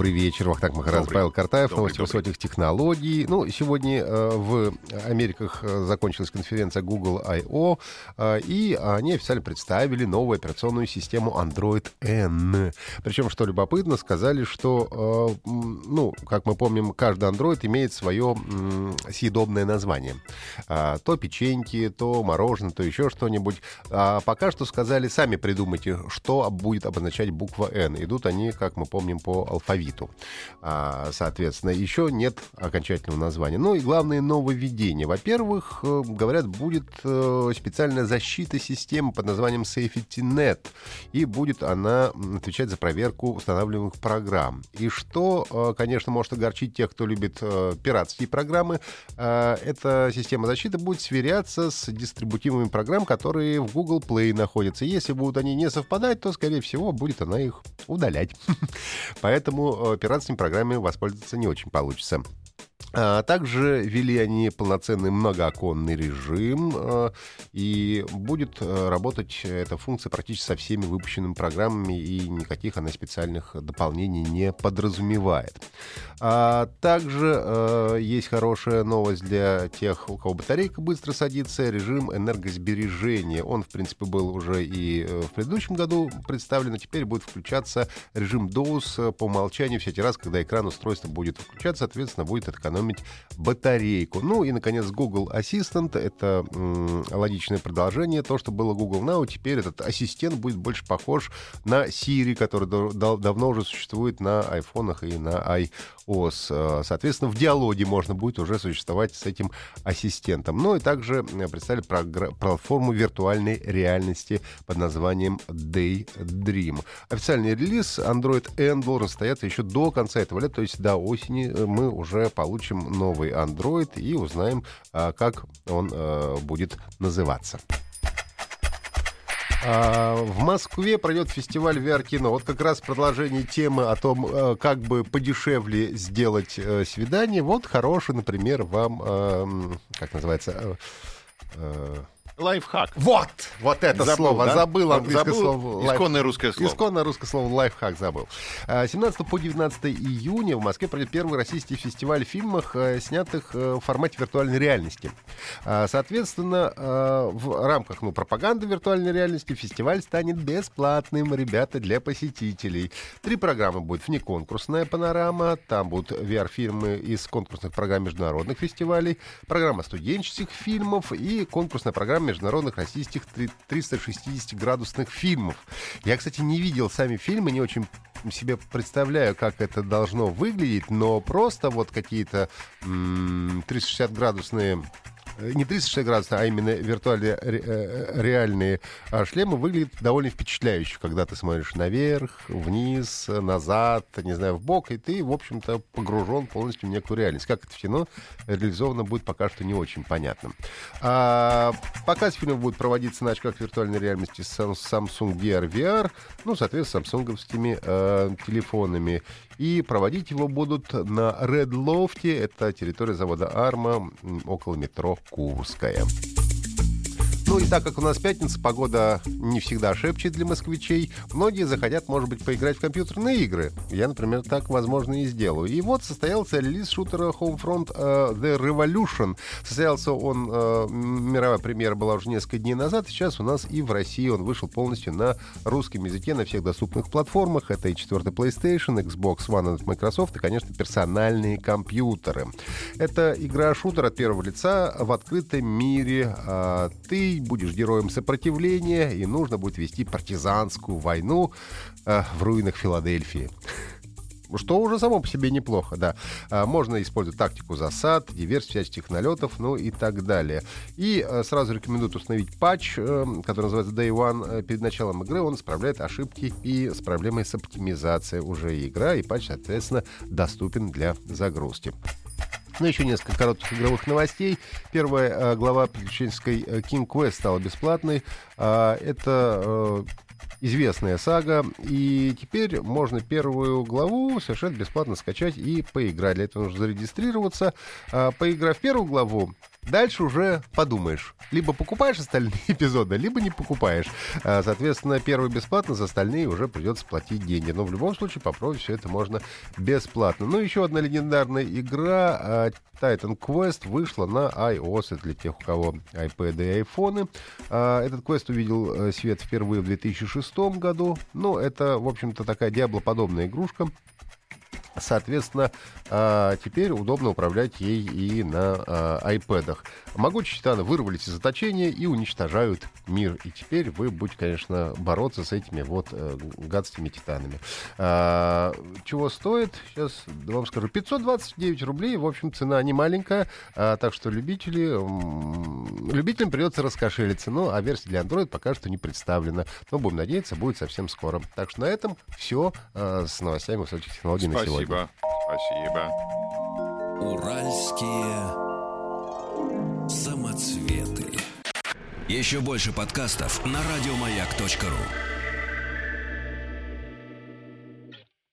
Добрый вечер, Вахтанг Махарадзе, Добрый. Павел Картаев, Добрый, новости добрый. высоких технологий. Ну, сегодня э, в Америках э, закончилась конференция Google I.O., э, и они официально представили новую операционную систему Android N. Причем, что любопытно, сказали, что, э, ну, как мы помним, каждый Android имеет свое м, съедобное название. А, то печеньки, то мороженое, то еще что-нибудь. А пока что сказали, сами придумайте, что будет обозначать буква N. Идут они, как мы помним, по алфавиту. А, соответственно, еще нет окончательного названия. Ну и главное нововведение. Во-первых, э, говорят, будет э, специальная защита системы под названием SafetyNet. И будет она отвечать за проверку устанавливаемых программ. И что, э, конечно, может огорчить тех, кто любит пиратские программы, эта система защиты будет сверяться с дистрибутивами программ, которые в Google Play находятся. Если будут они не совпадать, то, скорее всего, будет она их удалять. Поэтому э, пиратскими программами воспользоваться не очень получится. А также ввели они полноценный многооконный режим, э, и будет э, работать эта функция практически со всеми выпущенными программами, и никаких она специальных дополнений не подразумевает. А также э, есть хорошая новость для тех, у кого батарейка быстро садится, режим энергосбережения. Он, в принципе, был уже и э, в предыдущем году представлен, а теперь будет включаться режим DOS по умолчанию всякий раз, когда экран устройства будет включаться, соответственно, будет экономить батарейку. Ну и, наконец, Google Assistant — это м, логичное продолжение. То, что было Google Now, теперь этот ассистент будет больше похож на Siri, который дав- дав- давно уже существует на айфонах и на iOS. Э, Соответственно, в диалоге можно будет уже существовать с этим ассистентом. Ну и также э, представили платформу виртуальной реальности под названием Daydream. Официальный релиз Android N должен состояться еще до конца этого лета, то есть до осени э, мы уже получим новый Android и узнаем, а, как он э, будет называться. А, В Москве пройдет фестиваль VR-кино. Вот как раз продолжение темы о том, как бы подешевле сделать э, свидание. Вот хороший, например, вам, как называется, э, э, Лайфхак. вот, вот это Забыл, слово, да? забыл английское Забыл слово. лайф- исконное русское слово. Исконное русское слово лайфхак забыл. А, 17 по 19 июня в Москве пройдет первый российский фестиваль фильмов, э, снятых э, в формате виртуальной реальности. А, Соответственно, э, в рамках ну, пропаганды виртуальной реальности фестиваль станет бесплатным, ребята, для посетителей. Три программы будет внеконкурсная панорама, там будут VR-фильмы из конкурсных программ международных фестивалей, программа студенческих фильмов и конкурсная программа международных российских 360-градусных фильмов. Я, кстати, не видел сами фильмы, не очень себе представляю, как это должно выглядеть, но просто вот какие-то м, 360-градусные э, не 360 градусов, а именно виртуальные ре- э, реальные а, шлемы выглядят довольно впечатляюще, когда ты смотришь наверх, вниз, назад, не знаю, в бок, и ты, в общем-то, погружен полностью в некую реальность. Как это в кино реализовано будет пока что не очень понятно. А, показ фильма будет проводиться на очках виртуальной реальности с Sam- Samsung Gear VR, ну, соответственно, самсунговскими э, телефонами. И проводить его будут на Red Loft, это территория завода Арма, около метро Курская. Ну и так как у нас пятница, погода не всегда шепчет для москвичей, многие захотят, может быть, поиграть в компьютерные игры. Я, например, так, возможно, и сделаю. И вот состоялся релиз шутера Homefront э, The Revolution. Состоялся он, м, мировая премьера была уже несколько дней назад, сейчас у нас и в России он вышел полностью на русском языке на всех доступных платформах. Это и четвертый PlayStation, Xbox One от Microsoft и, конечно, персональные компьютеры. Это игра-шутер от первого лица в открытом мире. А, Ты будешь героем сопротивления, и нужно будет вести партизанскую войну э, в руинах Филадельфии. что уже само по себе неплохо, да. А, можно использовать тактику засад, диверсию всяческих налетов, ну и так далее. И а, сразу рекомендую установить патч, э, который называется Day One. Э, перед началом игры он исправляет ошибки и с проблемой с оптимизацией уже игра, и патч, соответственно, доступен для загрузки. Ну, еще несколько коротких игровых новостей. Первая э, глава приключенческой э, King Quest стала бесплатной. Э, это э, известная сага, и теперь можно первую главу совершенно бесплатно скачать и поиграть. Для этого нужно зарегистрироваться. Э, поиграв первую главу, Дальше уже подумаешь. Либо покупаешь остальные эпизоды, либо не покупаешь. А, соответственно, первый бесплатно, за остальные уже придется платить деньги. Но в любом случае попробовать все это можно бесплатно. Ну, еще одна легендарная игра а, Titan Quest вышла на iOS. Это для тех, у кого iPad и iPhone. А, этот квест увидел э, свет впервые в 2006 году. Ну, это, в общем-то, такая диаблоподобная игрушка. Соответственно, а, теперь удобно управлять ей и на а, iPad. Могучие титаны вырвались из заточения и уничтожают мир. И теперь вы будете, конечно, бороться с этими вот э, гадскими титанами. А, чего стоит? Сейчас вам скажу. 529 рублей. В общем, цена не маленькая. Так что любители, любителям придется раскошелиться. Ну, а версия для Android пока что не представлена. Но будем надеяться, будет совсем скоро. Так что на этом все с новостями высоких технологий Спасибо. на сегодня. Спасибо. Спасибо. Уральские самоцветы. Еще больше подкастов на радиомаяк.ру.